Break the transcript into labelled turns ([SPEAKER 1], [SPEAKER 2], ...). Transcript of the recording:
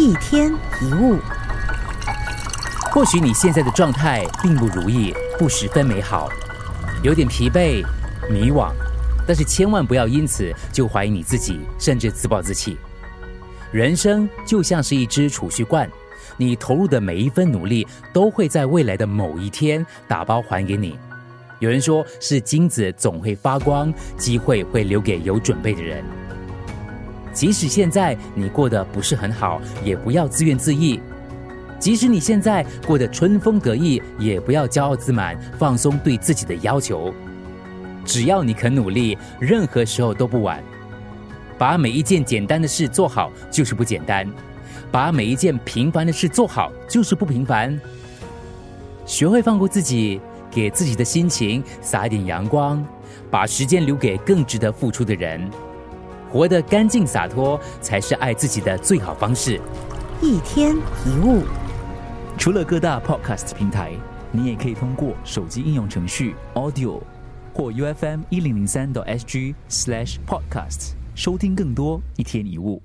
[SPEAKER 1] 一天一物，
[SPEAKER 2] 或许你现在的状态并不如意，不十分美好，有点疲惫、迷惘，但是千万不要因此就怀疑你自己，甚至自暴自弃。人生就像是一只储蓄罐，你投入的每一分努力，都会在未来的某一天打包还给你。有人说，是金子总会发光，机会会留给有准备的人。即使现在你过得不是很好，也不要自怨自艾；即使你现在过得春风得意，也不要骄傲自满，放松对自己的要求。只要你肯努力，任何时候都不晚。把每一件简单的事做好，就是不简单；把每一件平凡的事做好，就是不平凡。学会放过自己。给自己的心情撒点阳光，把时间留给更值得付出的人，活得干净洒脱才是爱自己的最好方式。
[SPEAKER 1] 一天一物，
[SPEAKER 3] 除了各大 podcast 平台，你也可以通过手机应用程序 Audio 或 U F M 一零零三 SG slash podcast 收听更多一天一物。